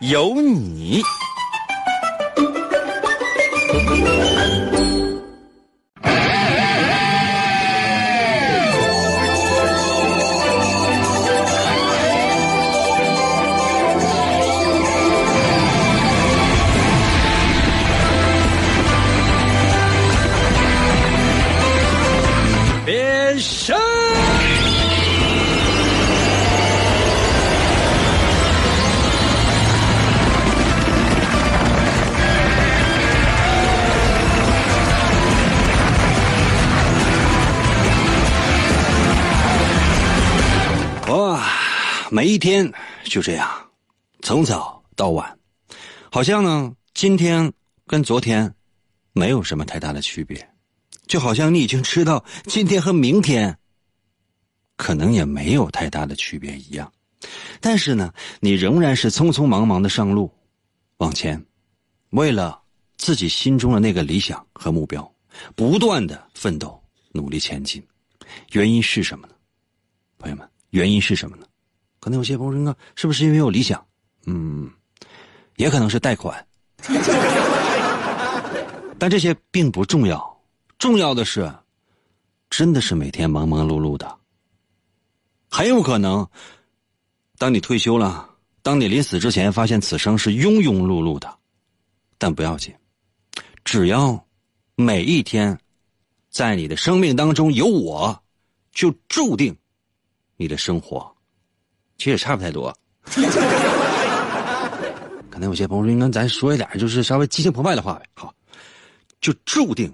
有你。每一天就这样，从早到晚，好像呢，今天跟昨天没有什么太大的区别，就好像你已经知道今天和明天可能也没有太大的区别一样，但是呢，你仍然是匆匆忙忙的上路，往前，为了自己心中的那个理想和目标，不断的奋斗，努力前进。原因是什么呢？朋友们？原因是什么呢？可能有些朋友说：“是不是因为有理想？”嗯，也可能是贷款。但这些并不重要，重要的是，真的是每天忙忙碌碌的。很有可能，当你退休了，当你临死之前发现此生是庸庸碌碌的，但不要紧，只要每一天在你的生命当中有我，就注定。你的生活，其实也差不太多。可能有些朋友说：“应该咱说一点，就是稍微激情澎湃的话呗。”好，就注定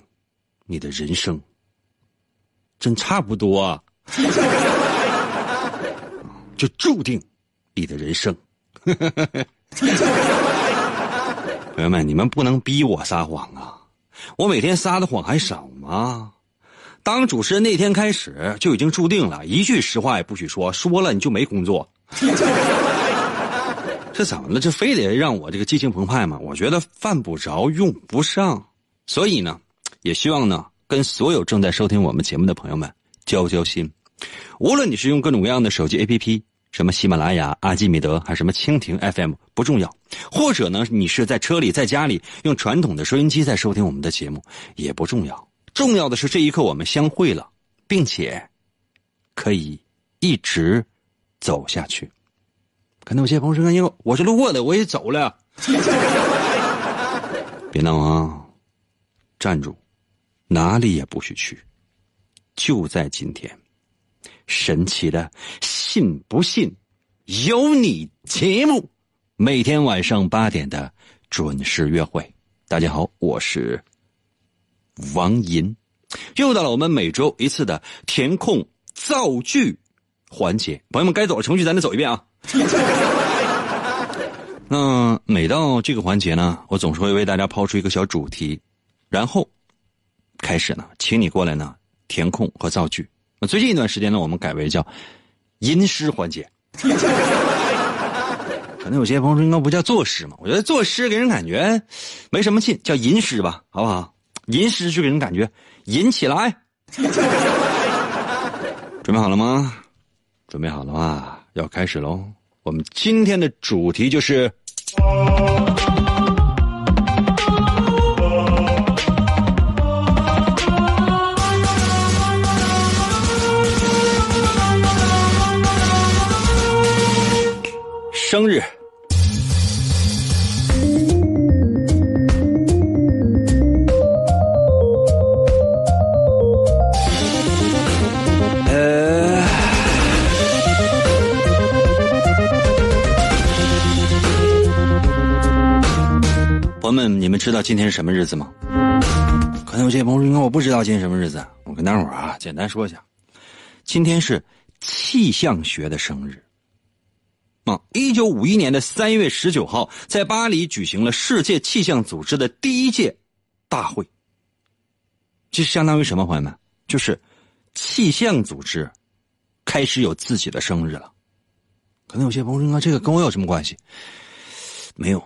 你的人生真差不多，就注定你的人生。朋友们，你们不能逼我撒谎啊！我每天撒的谎还少吗？当主持人那天开始就已经注定了，一句实话也不许说，说了你就没工作。这怎么了？这非得让我这个激情澎湃吗？我觉得犯不着，用不上。所以呢，也希望呢，跟所有正在收听我们节目的朋友们交交心。无论你是用各种各样的手机 APP，什么喜马拉雅、阿基米德，还是什么蜻蜓 FM，不重要。或者呢，你是在车里、在家里用传统的收音机在收听我们的节目，也不重要。重要的是，这一刻我们相会了，并且可以一直走下去。可能有些朋友说：“哎呦我是路过的，我也走了。”别闹啊！站住，哪里也不许去。就在今天，神奇的“信不信由你”节目，每天晚上八点的准时约会。大家好，我是。王银，又到了我们每周一次的填空造句环节。朋友们，该走的程序咱得走一遍啊。那每到这个环节呢，我总是会为大家抛出一个小主题，然后开始呢，请你过来呢填空和造句。那最近一段时间呢，我们改为叫吟诗环节。可能有些朋友说，应该不叫作诗嘛？我觉得作诗给人感觉没什么劲，叫吟诗吧，好不好？吟诗就给人感觉吟起来，准备好了吗？准备好了吗？要开始喽！我们今天的主题就是生日。知道今天是什么日子吗？可能有些朋友说：“我不知道今天什么日子。”我跟大伙啊，简单说一下，今天是气象学的生日。啊，一九五一年的三月十九号，在巴黎举行了世界气象组织的第一届大会。这相当于什么，朋友们？就是气象组织开始有自己的生日了。可能有些朋友说：“这个跟我有什么关系？”没有，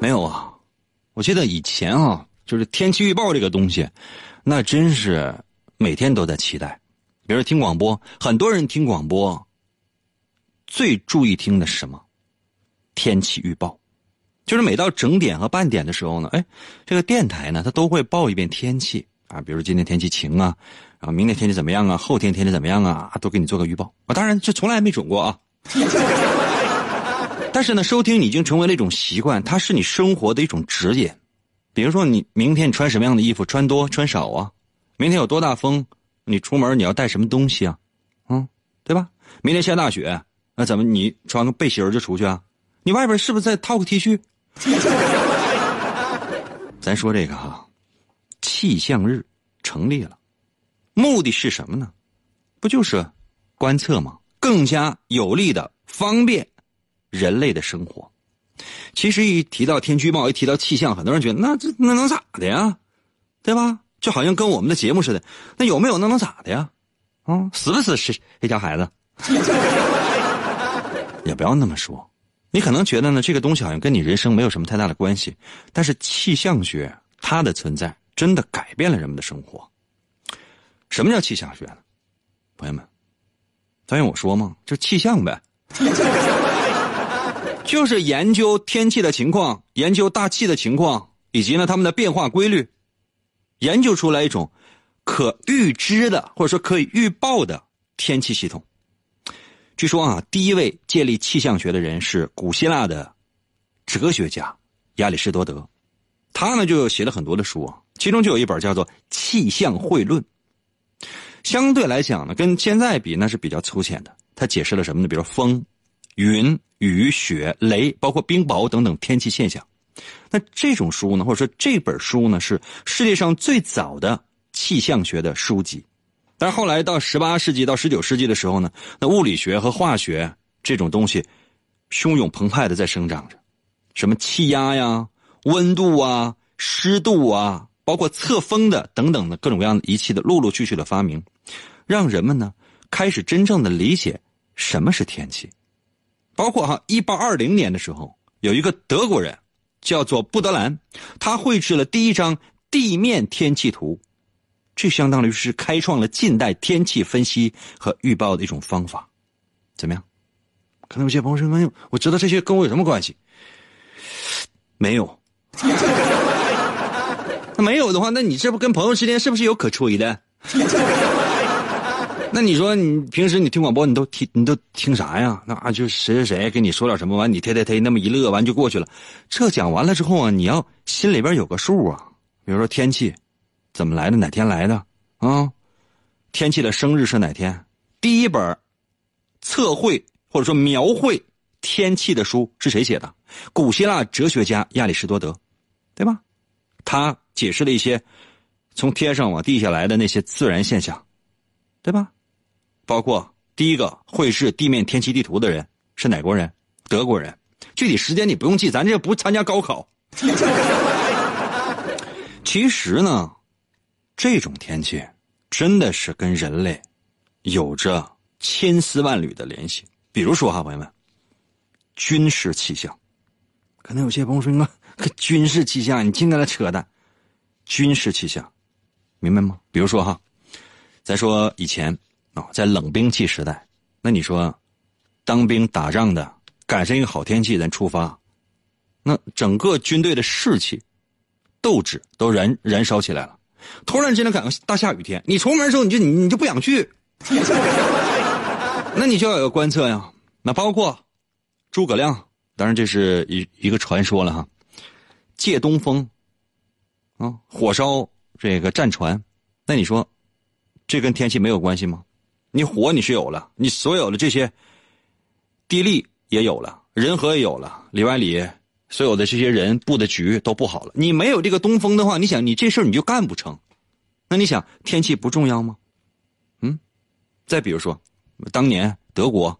没有啊！我记得以前啊，就是天气预报这个东西，那真是每天都在期待。比如听广播，很多人听广播最注意听的是什么？天气预报。就是每到整点和半点的时候呢，哎，这个电台呢，它都会报一遍天气啊，比如今天天气晴啊，然后明天天气怎么样啊，后天天气怎么样啊，都给你做个预报啊。当然，这从来没准过啊。但是呢，收听已经成为了一种习惯，它是你生活的一种指引。比如说，你明天你穿什么样的衣服，穿多穿少啊？明天有多大风？你出门你要带什么东西啊？嗯，对吧？明天下大雪，那怎么你穿个背心就出去啊？你外边是不是再套个 T 恤？咱说这个哈，气象日成立了，目的是什么呢？不就是观测吗？更加有利的方便人类的生活。其实一提到天气预报，一提到气象，很多人觉得那这那能咋的呀？对吧？就好像跟我们的节目似的，那有没有那能咋的呀？啊，死不死是这家孩子，也不要那么说。你可能觉得呢，这个东西好像跟你人生没有什么太大的关系，但是气象学它的存在真的改变了人们的生活。什么叫气象学呢？朋友们，答应我说吗？就气象呗，就是研究天气的情况，研究大气的情况，以及呢它们的变化规律，研究出来一种可预知的或者说可以预报的天气系统。据说啊，第一位建立气象学的人是古希腊的哲学家亚里士多德，他呢就写了很多的书啊，其中就有一本叫做《气象会论》。相对来讲呢，跟现在比那是比较粗浅的。他解释了什么呢？比如风、云、雨、雪、雷，包括冰雹等等天气现象。那这种书呢，或者说这本书呢，是世界上最早的气象学的书籍。但是后来到十八世纪到十九世纪的时候呢，那物理学和化学这种东西汹涌澎湃的在生长着，什么气压呀、温度啊、湿度啊，包括测风的等等的各种各样的仪器的陆陆续续的发明，让人们呢开始真正的理解什么是天气。包括哈，一八二零年的时候，有一个德国人叫做布德兰，他绘制了第一张地面天气图。这相当于是开创了近代天气分析和预报的一种方法，怎么样？可能有些朋友说：“没有，我知道这些跟我有什么关系？”没有。那没有的话，那你这不跟朋友之间是不是有可吹的？那你说你平时你听广播，你都听你都听啥呀？那啊就谁谁谁跟你说点什么，完你忒忒忒那么一乐，完就过去了。这讲完了之后啊，你要心里边有个数啊。比如说天气。怎么来的？哪天来的？啊，天气的生日是哪天？第一本测绘或者说描绘天气的书是谁写的？古希腊哲学家亚里士多德，对吧？他解释了一些从天上往地下来的那些自然现象，对吧？包括第一个绘制地面天气地图的人是哪国人？德国人。具体时间你不用记，咱这不参加高考。其实呢。这种天气真的是跟人类有着千丝万缕的联系。比如说哈，朋友们，军事气象，可能有些朋友说：“那军事气象，你净跟他扯淡。”军事气象，明白吗？比如说哈，再说以前啊，在冷兵器时代，那你说当兵打仗的赶上一个好天气，咱出发，那整个军队的士气、斗志都燃燃烧起来了。突然之间赶个大下雨天，你出门的时候你就你你就不想去，那你就要有个观测呀。那包括诸葛亮，当然这是一一个传说了哈。借东风啊，火烧这个战船，那你说这跟天气没有关系吗？你火你是有了，你所有的这些地利也有了，人和也有了，里外里。所有的这些人布的局都不好了。你没有这个东风的话，你想你这事儿你就干不成。那你想天气不重要吗？嗯。再比如说，当年德国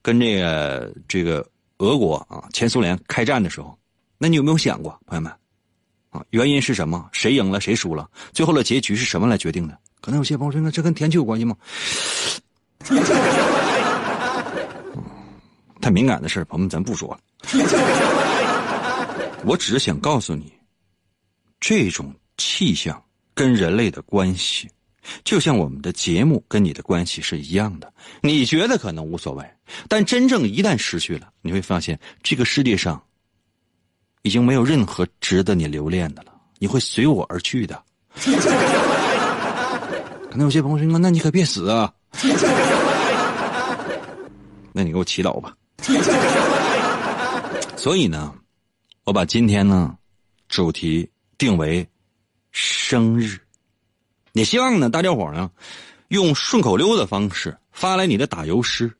跟这个这个俄国啊，前苏联开战的时候，那你有没有想过，朋友们啊？原因是什么？谁赢了？谁输了？最后的结局是什么来决定的？可能有些朋友说，那这跟天气有关系吗？太敏感的事朋友们，咱不说了。我只是想告诉你，这种气象跟人类的关系，就像我们的节目跟你的关系是一样的。你觉得可能无所谓，但真正一旦失去了，你会发现这个世界上已经没有任何值得你留恋的了。你会随我而去的。可能有些朋友说：“那你可别死啊！” 那你给我祈祷吧。所以呢，我把今天呢主题定为生日。也希望呢大家伙呢用顺口溜的方式发来你的打油诗。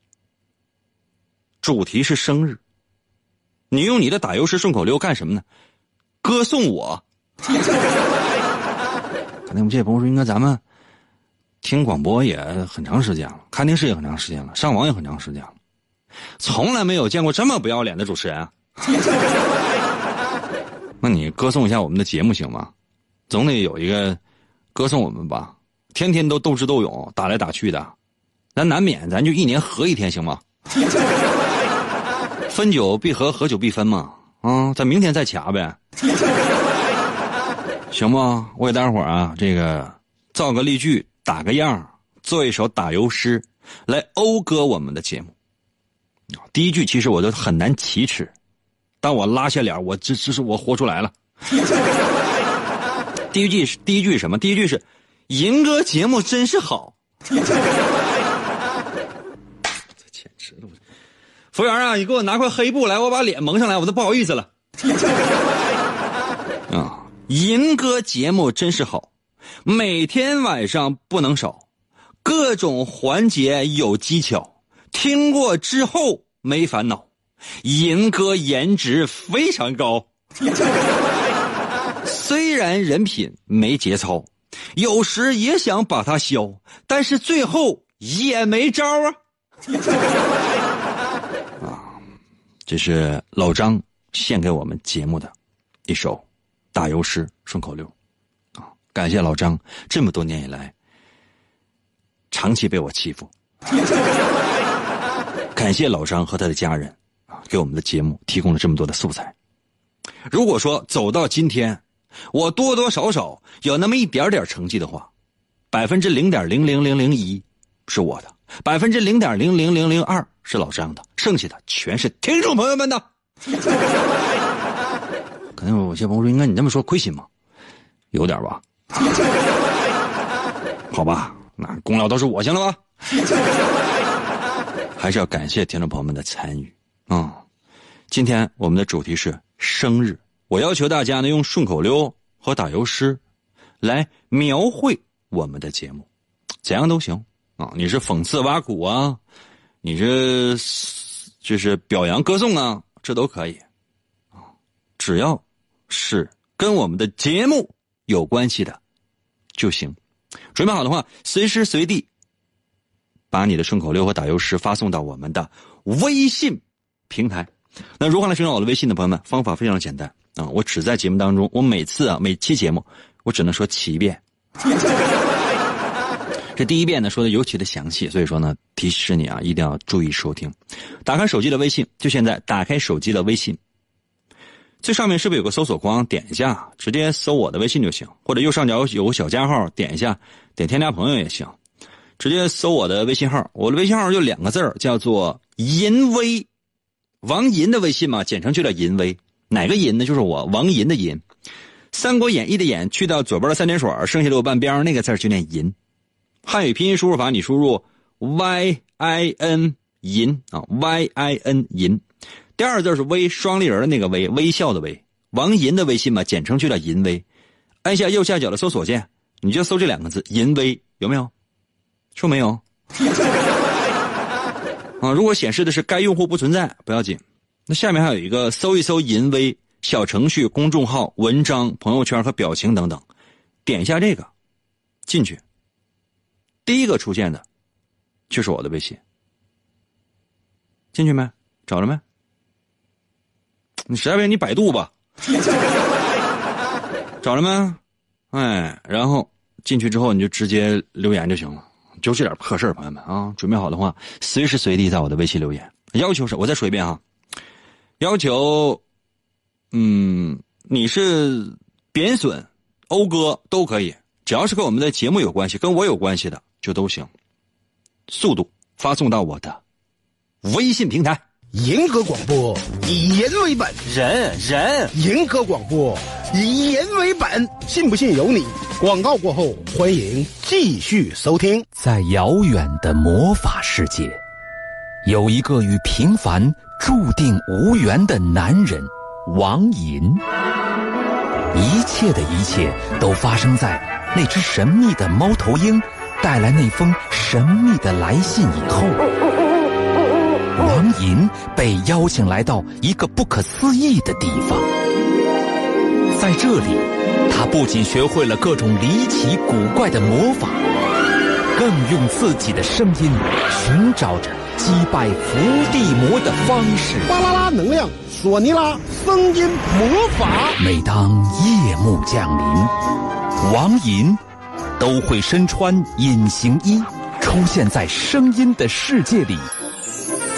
主题是生日，你用你的打油诗顺口溜干什么呢？歌颂我。可能我们这些朋友说，应该咱们听广播也很长时间了，看电视也很长时间了，上网也很长时间了。从来没有见过这么不要脸的主持人！那你歌颂一下我们的节目行吗？总得有一个歌颂我们吧？天天都斗智斗勇，打来打去的，咱难免咱就一年合一天行吗？分久必合，合久必分嘛。啊，咱明天再掐呗，行不？我给大伙儿啊，这个造个例句，打个样，做一首打油诗，来讴歌我们的节目。第一句其实我都很难启齿，但我拉下脸，我这这是我活出来了。第一句是第一句什么？第一句是“银哥节目真是好”。这简直了！服务员啊，你给我拿块黑布来，我把脸蒙上来，我都不好意思了。啊，银哥节目真是好，每天晚上不能少，各种环节有技巧。听过之后没烦恼，银哥颜值非常高，虽然人品没节操，有时也想把他削，但是最后也没招啊。啊，这是老张献给我们节目的一首打油诗顺口溜！感谢老张这么多年以来长期被我欺负。感谢老张和他的家人啊，给我们的节目提供了这么多的素材。如果说走到今天，我多多少少有那么一点点成绩的话，百分之零点零零零零一是我的，百分之零点零零零零二是老张的，剩下的全是听众朋友们的。可能有些朋友说：“应该你这么说亏心吗？”有点吧。好吧，那功劳都是我行了吧。还是要感谢听众朋友们的参与啊！今天我们的主题是生日，我要求大家呢用顺口溜和打油诗来描绘我们的节目，怎样都行啊！你是讽刺挖苦啊，你这就是表扬歌颂啊，这都可以啊！只要是跟我们的节目有关系的就行。准备好的话，随时随地。把你的顺口溜和打油诗发送到我们的微信平台。那如何来寻找我的微信的朋友们？方法非常简单啊！我只在节目当中，我每次啊每期节目，我只能说七遍。这第一遍呢说的尤其的详细，所以说呢提示你啊一定要注意收听。打开手机的微信，就现在打开手机的微信，最上面是不是有个搜索框？点一下，直接搜我的微信就行。或者右上角有个小加号，点一下，点添加朋友也行。直接搜我的微信号，我的微信号就两个字叫做“银威”，王银的微信嘛，简称就叫“银威”。哪个银呢？就是我王银的银，《三国演义》的演去掉左边的三点水，剩下的半边那个字就念银。汉语拼音输入法，你输入 y i n 银啊，y i n 银。第二个字是微，双立人的那个微，微笑的微。王银的微信嘛，简称就叫“银威”。按下右下角的搜索键，你就搜这两个字“银威”，有没有？说没有 啊？如果显示的是该用户不存在，不要紧。那下面还有一个搜一搜“淫威”小程序、公众号、文章、朋友圈和表情等等，点一下这个，进去，第一个出现的，就是我的微信。进去没？找着没？你实在不行你百度吧。找着没？哎，然后进去之后你就直接留言就行了，就这点破事，朋友们啊，准备好的话，随时随地在我的微信留言。要求是，我再说一遍啊，要求，嗯，你是贬损、讴歌都可以，只要是跟我们的节目有关系、跟我有关系的就都行。速度发送到我的微信平台。银河广播以人为本，人人银河广播以人为本，信不信由你。广告过后，欢迎继续收听。在遥远的魔法世界，有一个与平凡注定无缘的男人王银。一切的一切都发生在那只神秘的猫头鹰带来那封神秘的来信以后。王银被邀请来到一个不可思议的地方，在这里，他不仅学会了各种离奇古怪的魔法，更用自己的声音寻找着击败伏地魔的方式。巴啦啦能量，索尼拉声音魔法。每当夜幕降临，王银都会身穿隐形衣，出现在声音的世界里。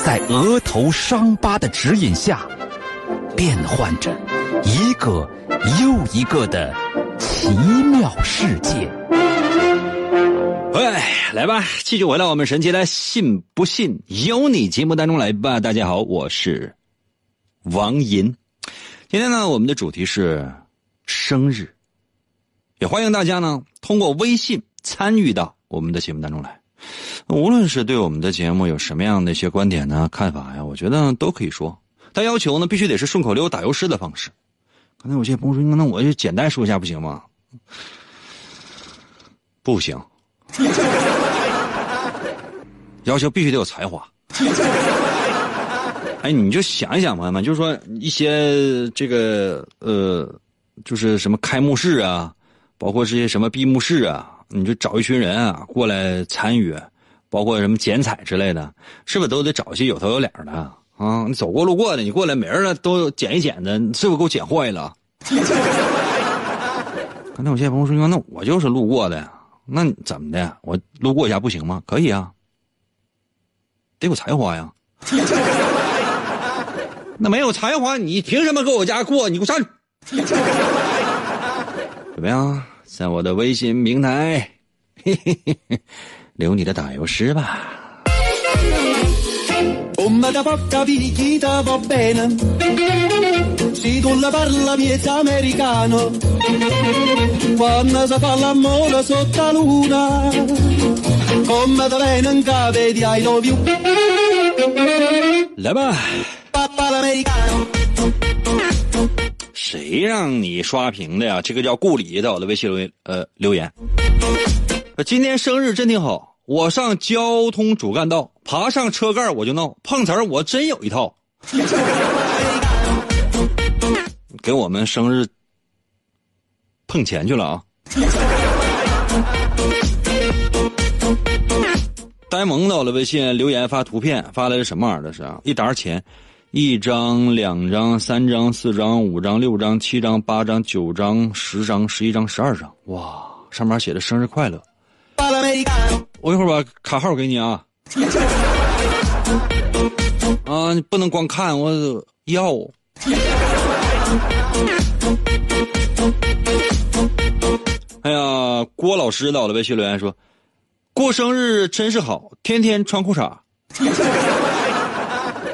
在额头伤疤的指引下，变换着一个又一个的奇妙世界。哎，来吧，继续回到我们神奇的“信不信由你”节目当中来吧。大家好，我是王银。今天呢，我们的主题是生日，也欢迎大家呢通过微信参与到我们的节目当中来。无论是对我们的节目有什么样的一些观点呢、看法呀，我觉得都可以说。但要求呢，必须得是顺口溜、打油诗的方式。刚才有些朋友说：“那我就简单说一下不行吗？”不行，要求必须得有才华。哎，你就想一想，朋友们，就是说一些这个呃，就是什么开幕式啊，包括这些什么闭幕式啊。你就找一群人啊过来参与，包括什么剪彩之类的，是不是都得找一些有头有脸的啊？你走过路过的，你过来没人都剪一剪的，是不是给我剪坏了？刚才有些朋友说：“那我就是路过的，那怎么的？我路过一下不行吗？可以啊，得有才华呀。那没有才华，你凭什么搁我家过？你给我上去！怎么样？”在我的微信平台，嘿嘿嘿嘿，留你的打油诗吧。来吧。谁让你刷屏的呀？这个叫顾里在，我的微信留呃留言。今天生日真挺好，我上交通主干道，爬上车盖我就闹，碰瓷儿我真有一套。给我们生日碰钱去了啊！呆萌的，我的微信留言发图片发来是什么玩意儿？这是啊，一沓钱。一张、两张、三张、四张、五张、六张、七张、八张、九张、十张、十一张、十二张，哇！上面写的生日快乐。我一会儿把卡号给你啊。啊，你不能光看，我要。哎呀，郭老师到了微信留言说：“过生日真是好，天天穿裤衩。”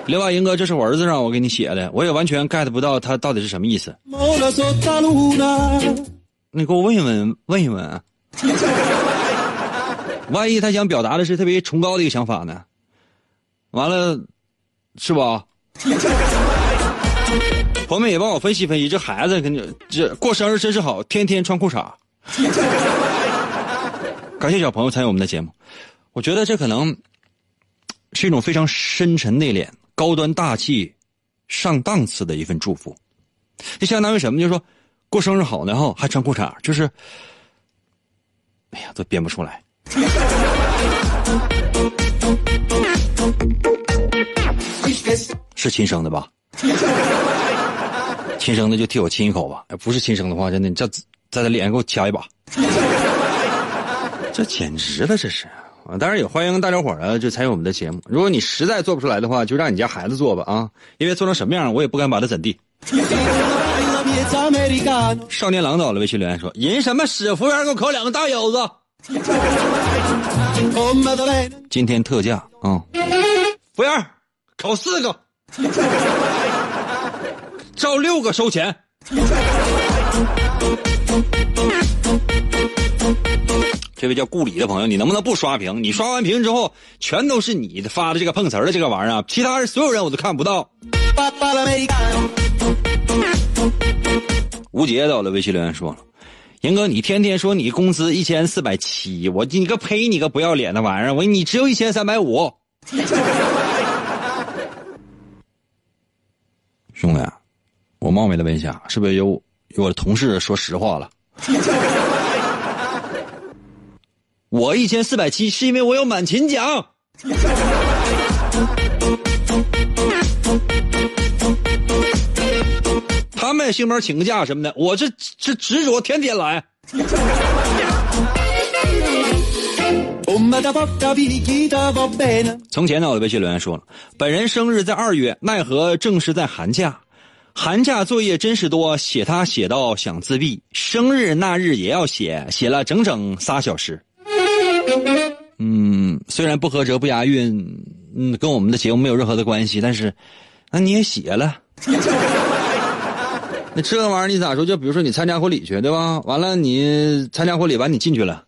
刘大英哥，这是我儿子让我给你写的，我也完全 get 不到他到底是什么意思。你给我问一问，问一问，万一他想表达的是特别崇高的一个想法呢？完了，是吧？朋友们也帮我分析分析，这孩子跟你这过生日真是好，天天穿裤衩。感谢小朋友参与我们的节目，我觉得这可能是一种非常深沉内敛。高端大气、上档次的一份祝福，这相当于什么？就是说，过生日好呢，哈，还穿裤衩，就是，哎呀，都编不出来。是亲生的吧？亲生的就替我亲一口吧。不是亲生的话，真的，你在在他脸上给我掐一把。这简直了，这是。啊，当然也欢迎大家伙儿啊，就参与我们的节目。如果你实在做不出来的话，就让你家孩子做吧啊，因为做成什么样，我也不敢把他怎地。少年郎到了，微信留言说：“人什么诗？服务员给我烤两个大腰子。”今天特价啊！服务员，烤四个，照六个收钱。这位叫顾里的朋友，你能不能不刷屏？你刷完屏之后，全都是你发的这个碰瓷儿的这个玩意儿，其他人所有人我都看不到。吴杰到了微信留言说了：“严哥，你天天说你工资一千四百七，我你个呸，你个不要脸的玩意儿！我你只有一千三百五。”兄弟，我冒昧的问一下，是不是有有我的同事说实话了？我一千四百七是因为我有满勤奖。他们兴门请个假什么的，我这这执着天天来。从前呢，我的微信留言说了，本人生日在二月，奈何正是在寒假，寒假作业真是多，写他写到想自闭，生日那日也要写，写了整整仨小时。嗯，虽然不合辙不押韵，嗯，跟我们的节目没有任何的关系，但是，那你也写了，那这玩意儿你咋说？就比如说你参加婚礼去，对吧？完了你参加婚礼完你进去了，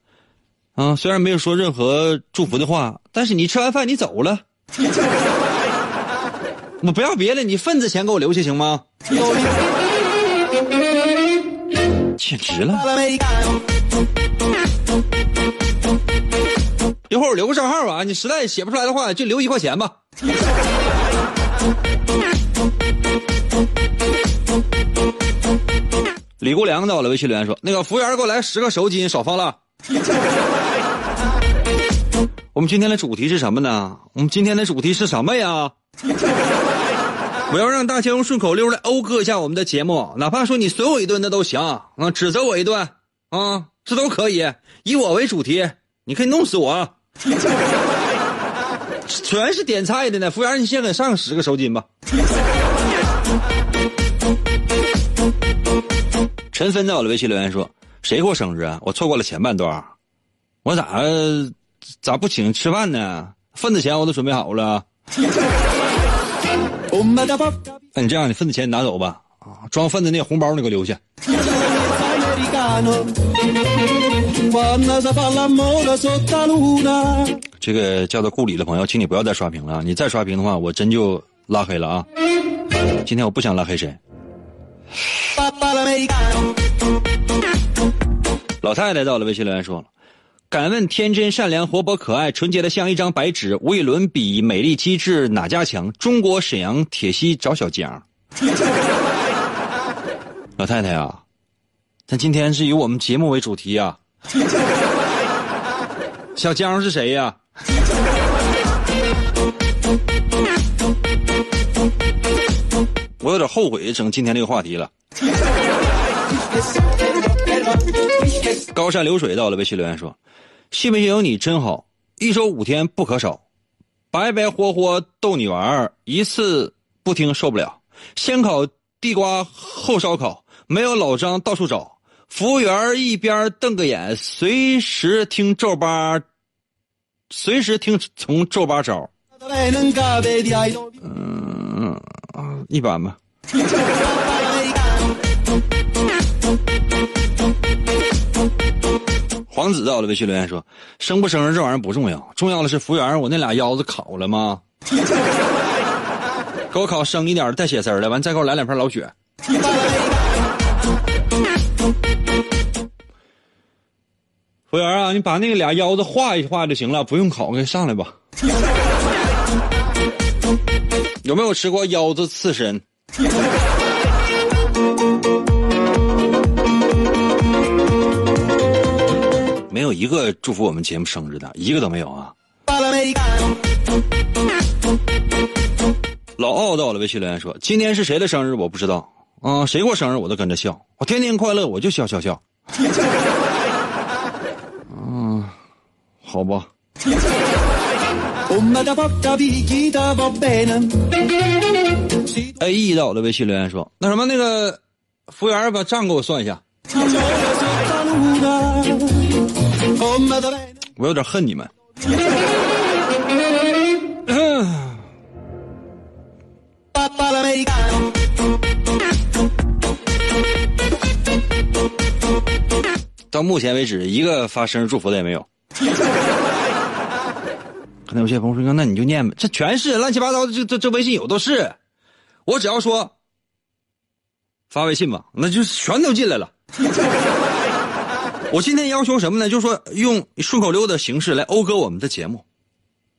啊，虽然没有说任何祝福的话，但是你吃完饭你走了，我不要别的，你份子钱给我留下行吗？简直了。一会儿我留个账号吧，你实在写不出来的话，就留一块钱吧。李国良到了，微信留言说：“那个服务员给我来十个手巾，少放了。”我们今天的主题是什么呢？我们今天的主题是什么呀？我要让大家用顺口溜来讴歌一下我们的节目，哪怕说你损我一顿那都行啊，指责我一顿啊，这都可以，以我为主题，你可以弄死我。全是点菜的呢，服务员，你先给上十个手巾吧。陈芬在我的微信留言说：“谁过生日啊？我错过了前半段，我咋咋不请吃饭呢？份子钱我都准备好了。那 你这样，你份子钱你拿走吧，啊，装份子那红包你给我留下。”这个叫做顾里的朋友，请你不要再刷屏了。你再刷屏的话，我真就拉黑了啊！今天我不想拉黑谁。老太太到了，微信留言说了：“敢问天真、善良、活泼、可爱、纯洁的像一张白纸，无与伦比，美丽机智哪家强？中国沈阳铁西找小江。”老太太啊，咱今天是以我们节目为主题啊。小江是谁呀？我有点后悔整今天这个话题了。高山流水到了，微信留言说：“信不信由你真好，一周五天不可少，白白活活逗你玩儿一次不听受不了。先烤地瓜后烧烤，没有老张到处找。”服务员一边瞪个眼，随时听皱巴，随时听从皱巴招。嗯啊，一般吧。黄子到了，微信留言说：“生不生日这玩意儿不重要，重要的是服务员，我那俩腰子烤了吗？给我烤生一点带血丝的，完再给我来两片老雪。”服务员啊，你把那个俩腰子画一画就行了，不用烤，给上来吧。有没有吃过腰子刺身？没有一个祝福我们节目生日的，一个都没有啊。老奥到了微信留言说：“今天是谁的生日？我不知道啊，谁过生日我都跟着笑，我天天快乐，我就笑笑笑。”嗯，好吧。A E 到我的微信留言说：“那什么，那个服务员把账给我算一下。”我有点恨你们。到目前为止，一个发生日祝福的也没有。那有些朋友说：“那你就念呗。”这全是乱七八糟的，这这这微信有都是。我只要说发微信吧，那就全都进来了。我今天要求什么呢？就是说用顺口溜的形式来讴歌我们的节目，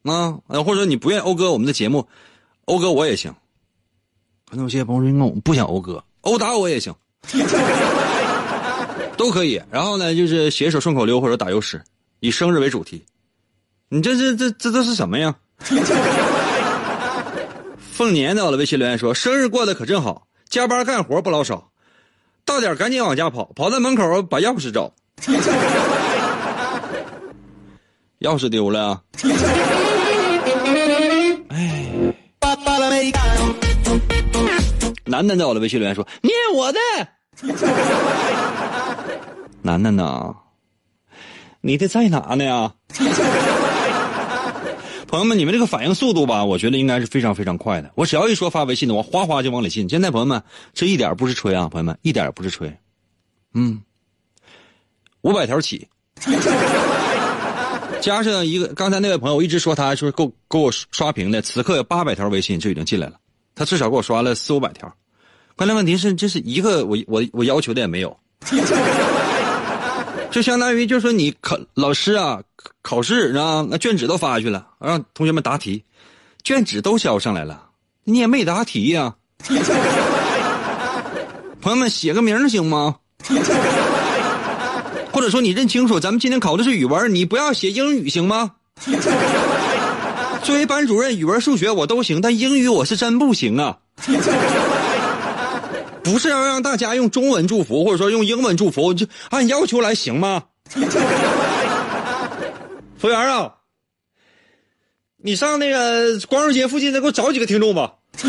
啊，或者你不愿意讴歌我们的节目，讴歌我也行。可能有些朋友说：“我不想讴歌，殴打我也行。”都可以，然后呢，就是写一首顺口溜或者打油诗，以生日为主题。你这这这这都是什么呀？凤年在我的微信留言说：“生日过得可真好，加班干活不老少，到点赶紧往家跑，跑到门口把钥匙找，钥匙丢了。”哎，楠楠在我的微信留言说：“念我的。”楠楠呐，你的在哪呢呀？朋友们，你们这个反应速度吧，我觉得应该是非常非常快的。我只要一说发微信的，我哗哗就往里进。现在朋友们，这一点不是吹啊，朋友们一点不是吹。嗯，五百条起，加上一个刚才那位朋友一直说他说够给我刷屏的，此刻有八百条微信就已经进来了，他至少给我刷了四五百条。关键问题是，这是一个我我我要求的也没有。就相当于，就说你考老师啊，考试啊，那卷纸都发去了，让同学们答题，卷纸都交上来了，你也没答题呀。朋友们写个名行吗？或者说你认清楚，咱们今天考的是语文，你不要写英语行吗？作为班主任，语文、数学我都行，但英语我是真不行啊。不是要让大家用中文祝福，或者说用英文祝福，就按要求来行吗？服务员啊，你上那个光荣街附近再给我找几个听众吧。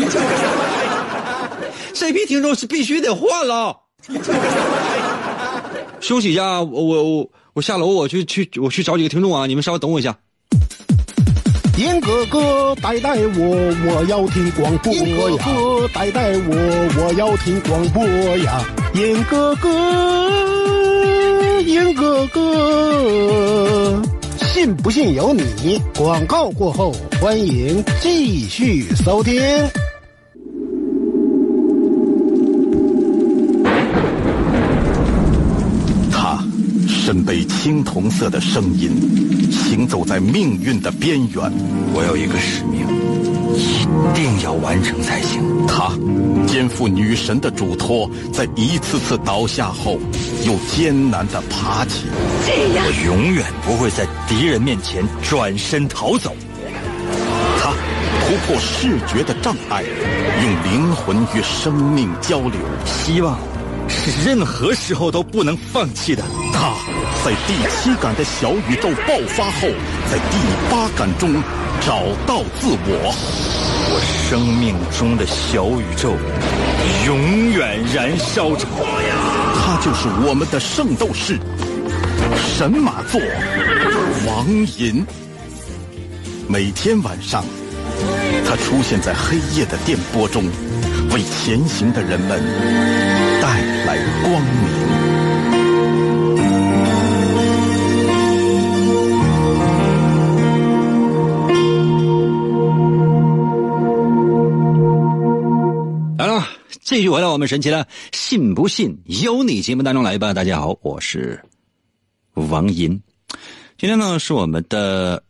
这批听众是必须得换了。休息一下，我我我下楼，我去去我去找几个听众啊，你们稍微等我一下。严哥哥，带带我，我要听广播呀！严哥哥，带带我，我要听广播呀！严哥哥，严哥哥，信不信由你。广告过后，欢迎继续收听。身背青铜色的声音，行走在命运的边缘。我有一个使命，一定要完成才行。他肩负女神的嘱托，在一次次倒下后，又艰难地爬起。我永远不会在敌人面前转身逃走。他突破视觉的障碍，用灵魂与生命交流。希望。是任何时候都不能放弃的。他在第七感的小宇宙爆发后，在第八感中找到自我。我生命中的小宇宙永远燃烧着。他就是我们的圣斗士神马座王银。每天晚上，他出现在黑夜的电波中，为前行的人们。带来光明。来了，继续回到我们神奇的“信不信由你”节目当中来吧。大家好，我是王银。今天呢是我们的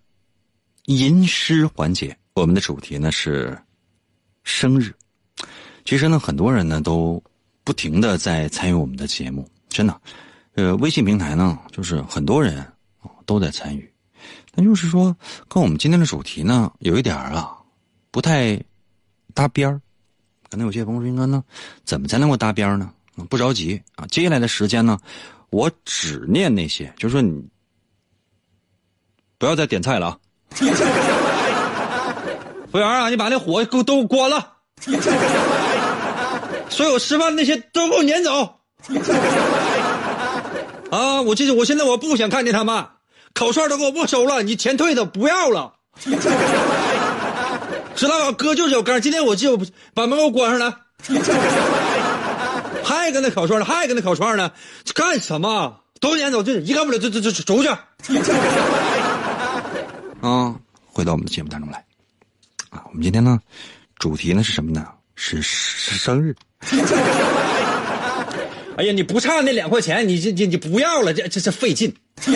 吟诗环节，我们的主题呢是生日。其实呢，很多人呢都。不停的在参与我们的节目，真的，呃，微信平台呢，就是很多人都在参与，但就是说，跟我们今天的主题呢，有一点啊，不太搭边儿。可能有些朋友说：“应该呢，怎么才能够搭边呢？”不着急啊，接下来的时间呢，我只念那些，就是说你不要再点菜了啊！服务员啊，你把那火给我都关了，所有吃饭那些都给我撵走。啊，我这我现在我不想看见他们，烤串都给我没收了，你钱退的不要了。知道吧？哥就是有刚，今天我就把门给我关上了。还跟那烤串呢，还跟那烤串呢，干什么？都撵走，这一干不了，就就就出去。啊，回到我们的节目当中来。啊，我们今天呢，主题呢是什么呢？是是生日。哎呀，你不差那两块钱，你这你你不要了，这这这费劲。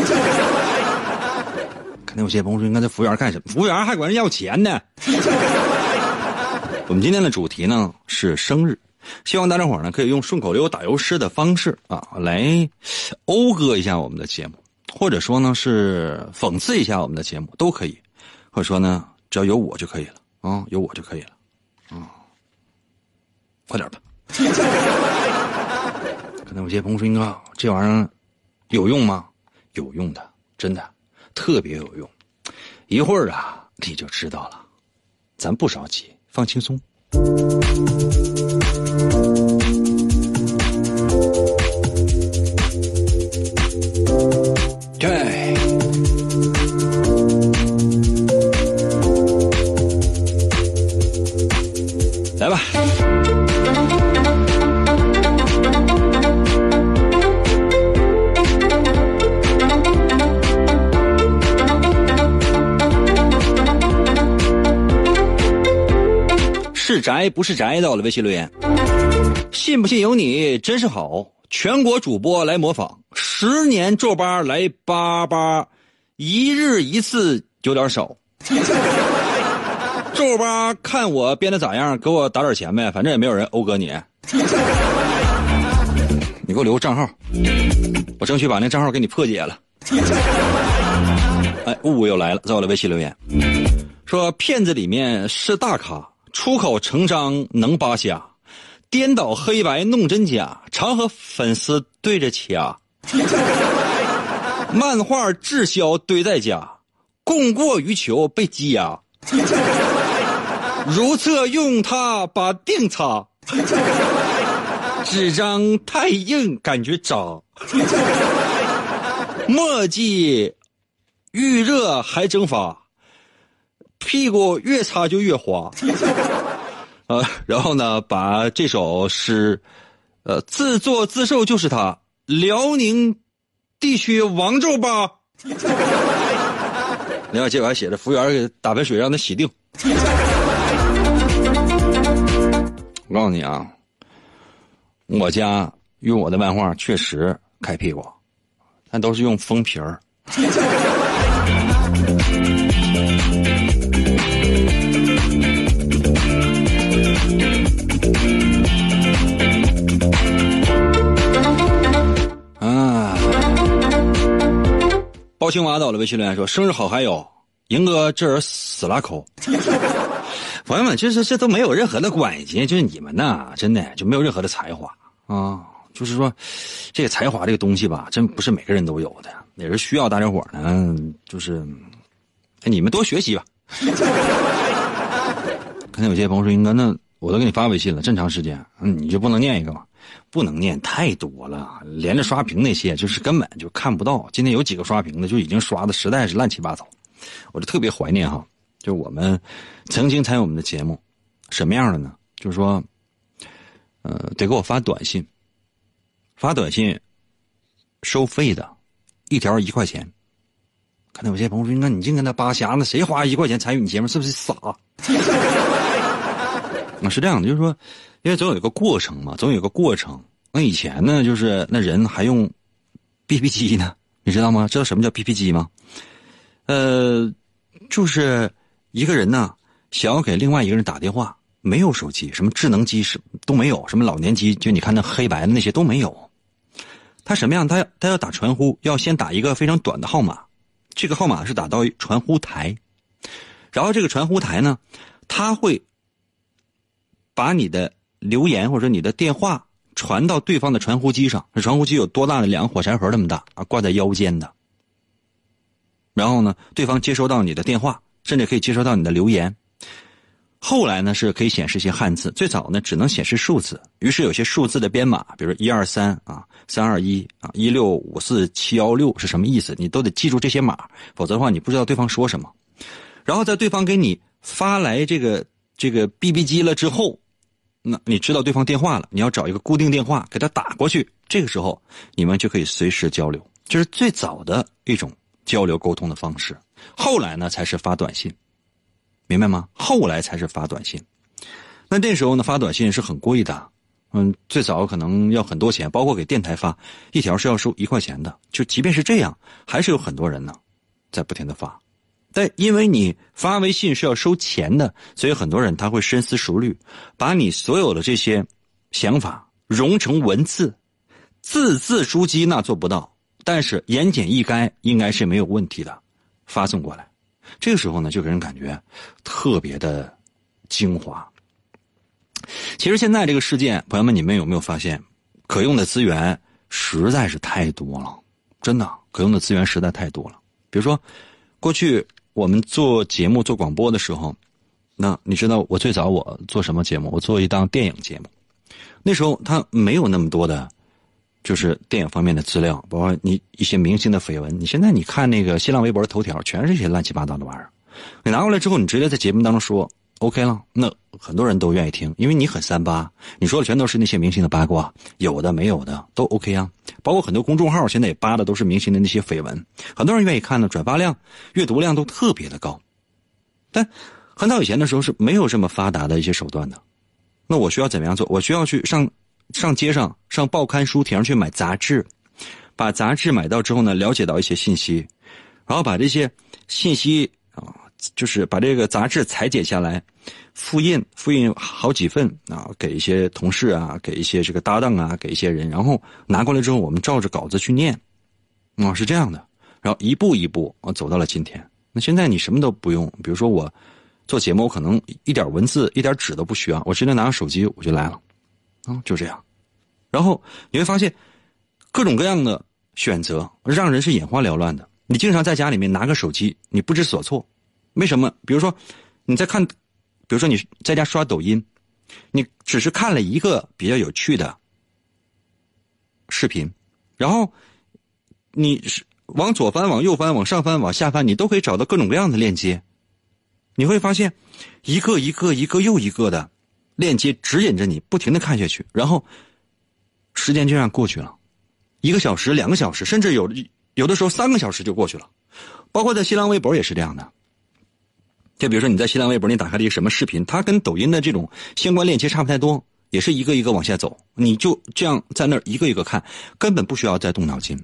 可能有些朋友说，你看这服务员干什么？服务员还管人要钱呢。我们今天的主题呢是生日，希望大家伙呢可以用顺口溜打油诗的方式啊来讴歌一下我们的节目，或者说呢是讽刺一下我们的节目都可以，或者说呢只要有我就可以了啊，有我就可以了啊，快点吧。可能有些朋友说，应该这玩意儿有用吗？有用的，真的。特别有用，一会儿啊你就知道了，咱不着急，放轻松。宅不是宅到了微信留言，信不信由你，真是好。全国主播来模仿，十年皱巴来巴巴，一日一次有点少。皱巴看我编的咋样，给我打点钱呗，反正也没有人讴歌你。你给我留个账号，我争取把那账号给你破解了。哎，雾又来了，在我的微信留言说骗子里面是大咖。出口成章能扒瞎，颠倒黑白弄真假，常和粉丝对着掐。漫画滞销堆在家，供过于求被积压。如厕用它把腚擦，纸张太硬感觉扎。墨迹遇热还蒸发。屁股越擦就越花，呃，然后呢，把这首诗，呃，自作自受就是他，辽宁地区王皱巴。另外，结果还写着服务员给打盆水让他洗腚。我告诉你啊，我家用我的漫画确实开屁股，但都是用封皮儿。包青蛙到了，微信留言说：“生日好，还有赢哥这人死拉口。”朋友们，就是这都没有任何的关系，就是你们呐，真的就没有任何的才华啊。就是说，这个才华这个东西吧，真不是每个人都有的，也是需要大家伙呢，就是你们多学习吧。可能有些朋友说：“英哥，那我都给你发微信了，这么长时间，你就不能念一个吗？”不能念太多了，连着刷屏那些就是根本就看不到。今天有几个刷屏的就已经刷的实在是乱七八糟，我就特别怀念哈，就我们曾经参与我们的节目，什么样的呢？就是说，呃，得给我发短信，发短信收费的，一条一块钱。可能有些朋友说：“那你净跟他扒瞎，那谁花一块钱参与你节目？是不是傻？” 啊，是这样的，就是说。因为总有一个过程嘛，总有一个过程。那以前呢，就是那人还用 B B 机呢，你知道吗？知道什么叫 B B 机吗？呃，就是一个人呢，想要给另外一个人打电话，没有手机，什么智能机是都没有，什么老年机，就你看那黑白的那些都没有。他什么样？他要他要打传呼，要先打一个非常短的号码，这个号码是打到传呼台，然后这个传呼台呢，他会。把你的留言或者你的电话传到对方的传呼机上，这传呼机有多大的？两个火柴盒那么大啊，挂在腰间的。然后呢，对方接收到你的电话，甚至可以接收到你的留言。后来呢，是可以显示一些汉字。最早呢，只能显示数字。于是有些数字的编码，比如一二三啊，三二一啊，一六五四七幺六是什么意思？你都得记住这些码，否则的话，你不知道对方说什么。然后在对方给你发来这个这个 BB 机了之后，那你知道对方电话了，你要找一个固定电话给他打过去。这个时候，你们就可以随时交流。这是最早的一种交流沟通的方式。后来呢，才是发短信。明白吗？后来才是发短信，那那时候呢，发短信是很贵的，嗯，最早可能要很多钱，包括给电台发一条是要收一块钱的。就即便是这样，还是有很多人呢，在不停的发。但因为你发微信是要收钱的，所以很多人他会深思熟虑，把你所有的这些想法融成文字，字字珠玑那做不到，但是言简意赅应该是没有问题的，发送过来。这个时候呢，就给人感觉特别的精华。其实现在这个世界，朋友们，你们有没有发现，可用的资源实在是太多了？真的，可用的资源实在太多了。比如说，过去我们做节目、做广播的时候，那你知道我最早我做什么节目？我做一档电影节目。那时候他没有那么多的。就是电影方面的资料，包括你一些明星的绯闻。你现在你看那个新浪微博的头条，全是一些乱七八糟的玩意儿。你拿过来之后，你直接在节目当中说 OK 了，那很多人都愿意听，因为你很三八，你说的全都是那些明星的八卦，有的没有的都 OK 啊。包括很多公众号现在也扒的都是明星的那些绯闻，很多人愿意看呢，转发量、阅读量都特别的高。但很早以前的时候是没有这么发达的一些手段的，那我需要怎么样做？我需要去上。上街上、上报刊书亭去买杂志，把杂志买到之后呢，了解到一些信息，然后把这些信息，就是把这个杂志裁剪下来，复印、复印好几份啊，给一些同事啊，给一些这个搭档啊，给一些人，然后拿过来之后，我们照着稿子去念，啊，是这样的，然后一步一步啊，走到了今天。那现在你什么都不用，比如说我做节目，我可能一点文字、一点纸都不需要，我直接拿着手机我就来了。啊，就这样，然后你会发现，各种各样的选择让人是眼花缭乱的。你经常在家里面拿个手机，你不知所措，为什么？比如说你在看，比如说你在家刷抖音，你只是看了一个比较有趣的视频，然后你是往左翻、往右翻、往上翻、往下翻，你都可以找到各种各样的链接。你会发现，一个一个、一个又一个的。链接指引着你不停的看下去，然后时间就这样过去了，一个小时、两个小时，甚至有有的时候三个小时就过去了。包括在新浪微博也是这样的。就比如说你在新浪微博你打开了一个什么视频，它跟抖音的这种相关链接差不太多，也是一个一个往下走，你就这样在那儿一个一个看，根本不需要再动脑筋，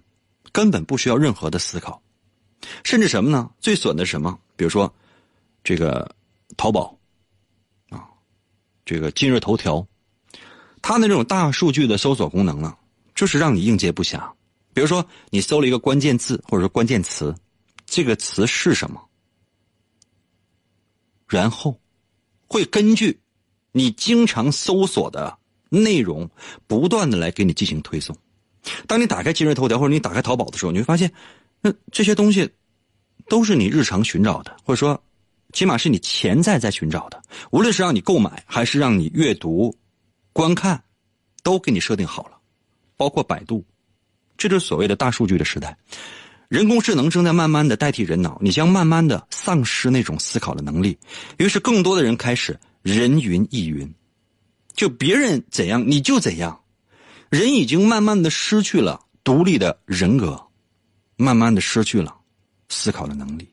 根本不需要任何的思考，甚至什么呢？最损的什么？比如说这个淘宝啊。这个今日头条，它的这种大数据的搜索功能呢，就是让你应接不暇。比如说，你搜了一个关键字或者说关键词，这个词是什么？然后会根据你经常搜索的内容，不断的来给你进行推送。当你打开今日头条或者你打开淘宝的时候，你会发现，那这些东西都是你日常寻找的，或者说。起码是你潜在在寻找的，无论是让你购买还是让你阅读、观看，都给你设定好了，包括百度，这就是所谓的大数据的时代。人工智能正在慢慢的代替人脑，你将慢慢的丧失那种思考的能力。于是，更多的人开始人云亦云，就别人怎样你就怎样，人已经慢慢的失去了独立的人格，慢慢的失去了思考的能力，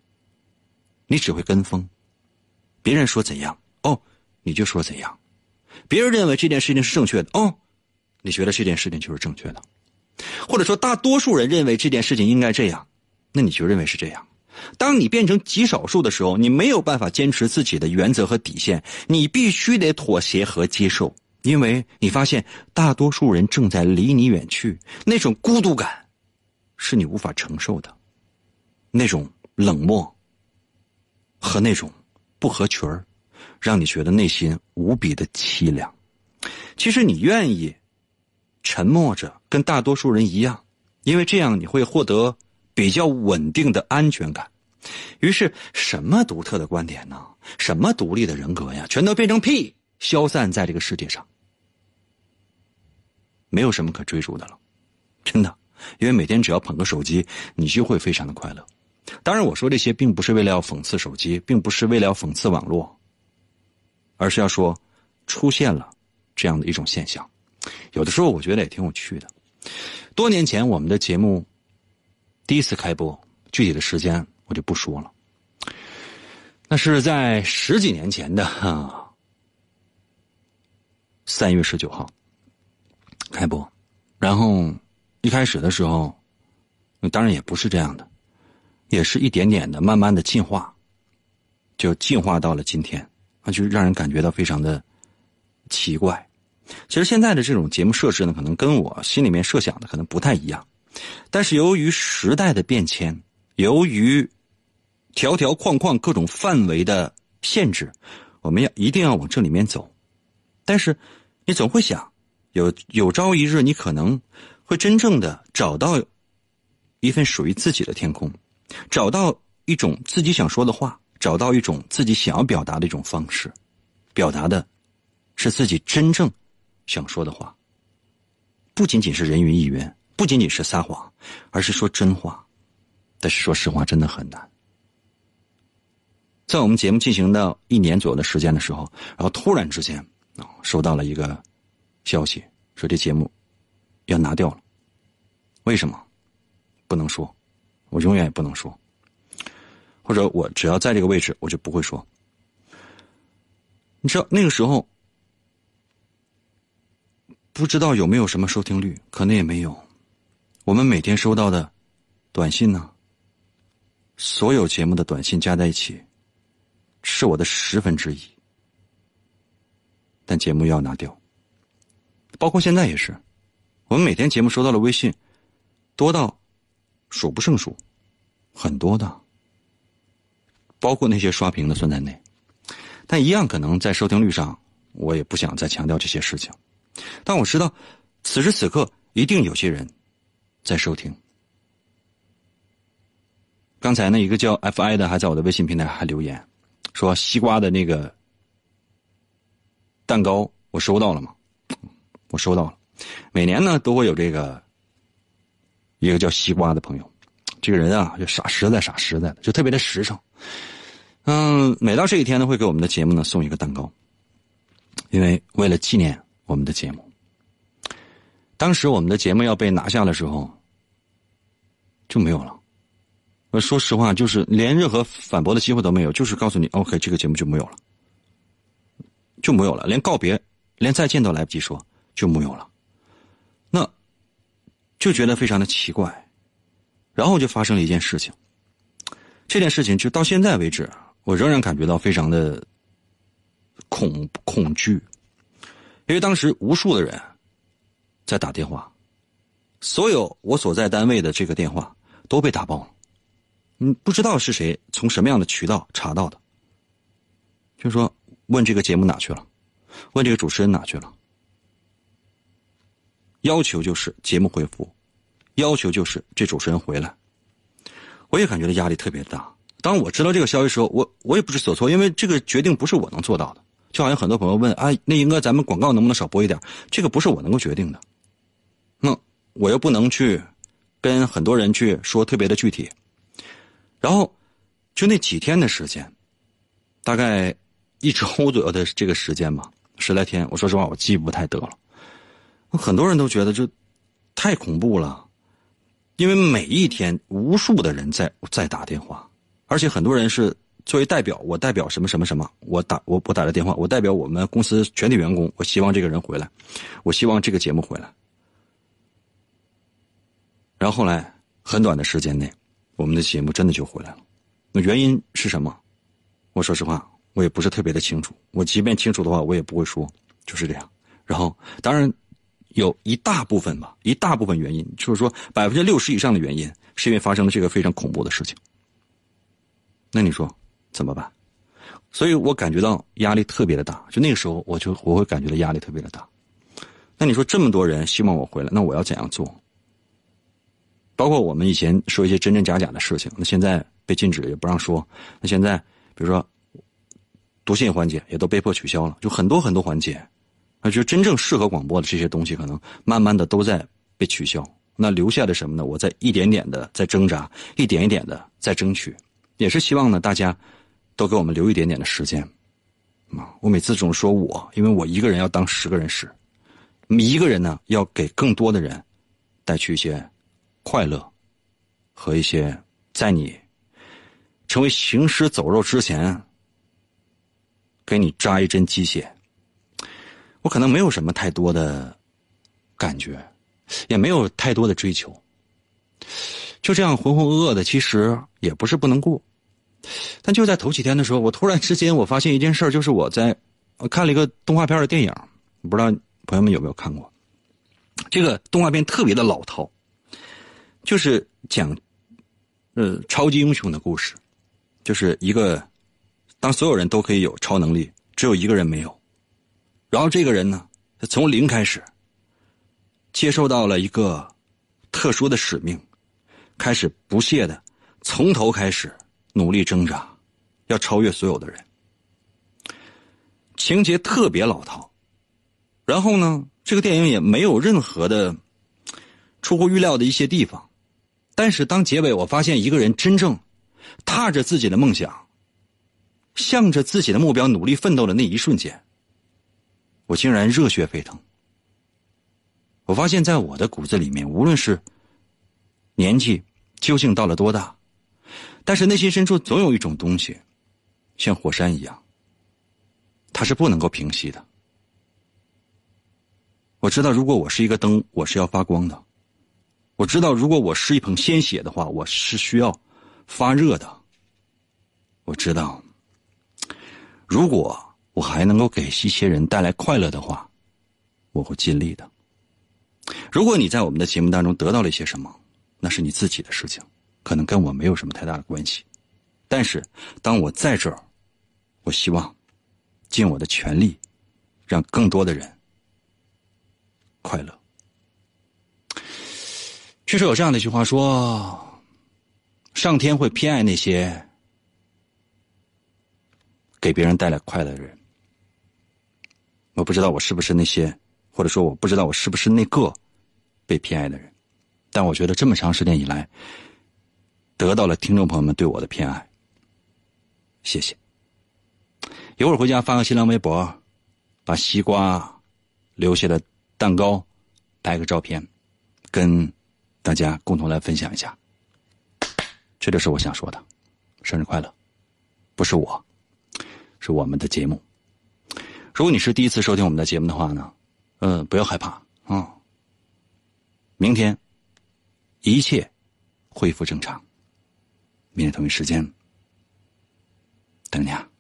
你只会跟风。别人说怎样哦，你就说怎样；别人认为这件事情是正确的哦，你觉得这件事情就是正确的，或者说大多数人认为这件事情应该这样，那你就认为是这样。当你变成极少数的时候，你没有办法坚持自己的原则和底线，你必须得妥协和接受，因为你发现大多数人正在离你远去，那种孤独感是你无法承受的，那种冷漠和那种。不合群儿，让你觉得内心无比的凄凉。其实你愿意沉默着，跟大多数人一样，因为这样你会获得比较稳定的安全感。于是，什么独特的观点呢？什么独立的人格呀，全都变成屁，消散在这个世界上，没有什么可追逐的了。真的，因为每天只要捧个手机，你就会非常的快乐。当然，我说这些并不是为了要讽刺手机，并不是为了要讽刺网络，而是要说出现了这样的一种现象。有的时候我觉得也挺有趣的。多年前我们的节目第一次开播，具体的时间我就不说了。那是在十几年前的哈三月十九号开播，然后一开始的时候，当然也不是这样的。也是一点点的，慢慢的进化，就进化到了今天，那就让人感觉到非常的奇怪。其实现在的这种节目设置呢，可能跟我心里面设想的可能不太一样，但是由于时代的变迁，由于条条框框各种范围的限制，我们要一定要往这里面走。但是你总会想，有有朝一日你可能会真正的找到一份属于自己的天空。找到一种自己想说的话，找到一种自己想要表达的一种方式，表达的是自己真正想说的话，不仅仅是人云亦云，不仅仅是撒谎，而是说真话。但是说实话，真的很难。在我们节目进行到一年左右的时间的时候，然后突然之间啊，收到了一个消息，说这节目要拿掉了。为什么？不能说。我永远也不能说，或者我只要在这个位置，我就不会说。你知道那个时候，不知道有没有什么收听率，可能也没有。我们每天收到的短信呢，所有节目的短信加在一起，是我的十分之一。但节目要拿掉，包括现在也是，我们每天节目收到的微信多到。数不胜数，很多的，包括那些刷屏的算在内，但一样可能在收听率上，我也不想再强调这些事情。但我知道，此时此刻一定有些人在收听。刚才呢，一个叫 FI 的还在我的微信平台还留言，说西瓜的那个蛋糕我收到了吗？我收到了，每年呢都会有这个。一个叫西瓜的朋友，这个人啊，就傻实在傻实在的，就特别的实诚。嗯，每到这一天呢，会给我们的节目呢送一个蛋糕，因为为了纪念我们的节目。当时我们的节目要被拿下的时候，就没有了。说实话，就是连任何反驳的机会都没有，就是告诉你，OK，这个节目就没有了，就没有了，连告别、连再见都来不及说，就没有了。那就觉得非常的奇怪，然后就发生了一件事情。这件事情就到现在为止，我仍然感觉到非常的恐恐惧，因为当时无数的人在打电话，所有我所在单位的这个电话都被打爆了。嗯，不知道是谁从什么样的渠道查到的，就说问这个节目哪去了，问这个主持人哪去了。要求就是节目恢复，要求就是这主持人回来。我也感觉到压力特别大。当我知道这个消息时候，我我也不知所措，因为这个决定不是我能做到的。就好像很多朋友问：“啊，那英哥，咱们广告能不能少播一点？”这个不是我能够决定的。那我又不能去跟很多人去说特别的具体。然后就那几天的时间，大概一周 左右的这个时间吧，十来天。我说实话，我记不太得了。很多人都觉得这太恐怖了，因为每一天无数的人在在打电话，而且很多人是作为代表，我代表什么什么什么，我打我我打了电话，我代表我们公司全体员工，我希望这个人回来，我希望这个节目回来。然后后来很短的时间内，我们的节目真的就回来了。那原因是什么？我说实话，我也不是特别的清楚。我即便清楚的话，我也不会说，就是这样。然后当然。有一大部分吧，一大部分原因，就是说百分之六十以上的原因，是因为发生了这个非常恐怖的事情。那你说怎么办？所以我感觉到压力特别的大。就那个时候，我就我会感觉到压力特别的大。那你说这么多人希望我回来，那我要怎样做？包括我们以前说一些真真假假的事情，那现在被禁止，也不让说。那现在比如说读信环节也都被迫取消了，就很多很多环节，那就真正适合广播的这些东西，可能慢慢的都在被取消。那留下的什么呢？我在一点点的在挣扎，一点一点的在争取，也是希望呢，大家都给我们留一点点的时间。啊，我每次总说我，因为我一个人要当十个人使，一个人呢要给更多的人带去一些快乐和一些在你成为行尸走肉之前，给你扎一针鸡血。我可能没有什么太多的感觉。也没有太多的追求，就这样浑浑噩噩的，其实也不是不能过。但就在头几天的时候，我突然之间我发现一件事就是我在我看了一个动画片的电影，不知道朋友们有没有看过？这个动画片特别的老套，就是讲呃超级英雄的故事，就是一个当所有人都可以有超能力，只有一个人没有，然后这个人呢，从零开始。接受到了一个特殊的使命，开始不懈的从头开始努力挣扎，要超越所有的人。情节特别老套，然后呢，这个电影也没有任何的出乎预料的一些地方。但是当结尾我发现一个人真正踏着自己的梦想，向着自己的目标努力奋斗的那一瞬间，我竟然热血沸腾。我发现，在我的骨子里面，无论是年纪究竟到了多大，但是内心深处总有一种东西，像火山一样，它是不能够平息的。我知道，如果我是一个灯，我是要发光的；我知道，如果我是一捧鲜血的话，我是需要发热的。我知道，如果我还能够给一些人带来快乐的话，我会尽力的。如果你在我们的节目当中得到了一些什么，那是你自己的事情，可能跟我没有什么太大的关系。但是，当我在这儿，我希望尽我的全力，让更多的人快乐。确实有这样的一句话说：“上天会偏爱那些给别人带来快乐的人。”我不知道我是不是那些。或者说，我不知道我是不是那个被偏爱的人，但我觉得这么长时间以来，得到了听众朋友们对我的偏爱，谢谢。一会儿回家发个新浪微博，把西瓜留下的蛋糕拍个照片，跟大家共同来分享一下。这就是我想说的，生日快乐！不是我，是我们的节目。如果你是第一次收听我们的节目的话呢？嗯，不要害怕啊！明天一切恢复正常。明天同一时间等你啊。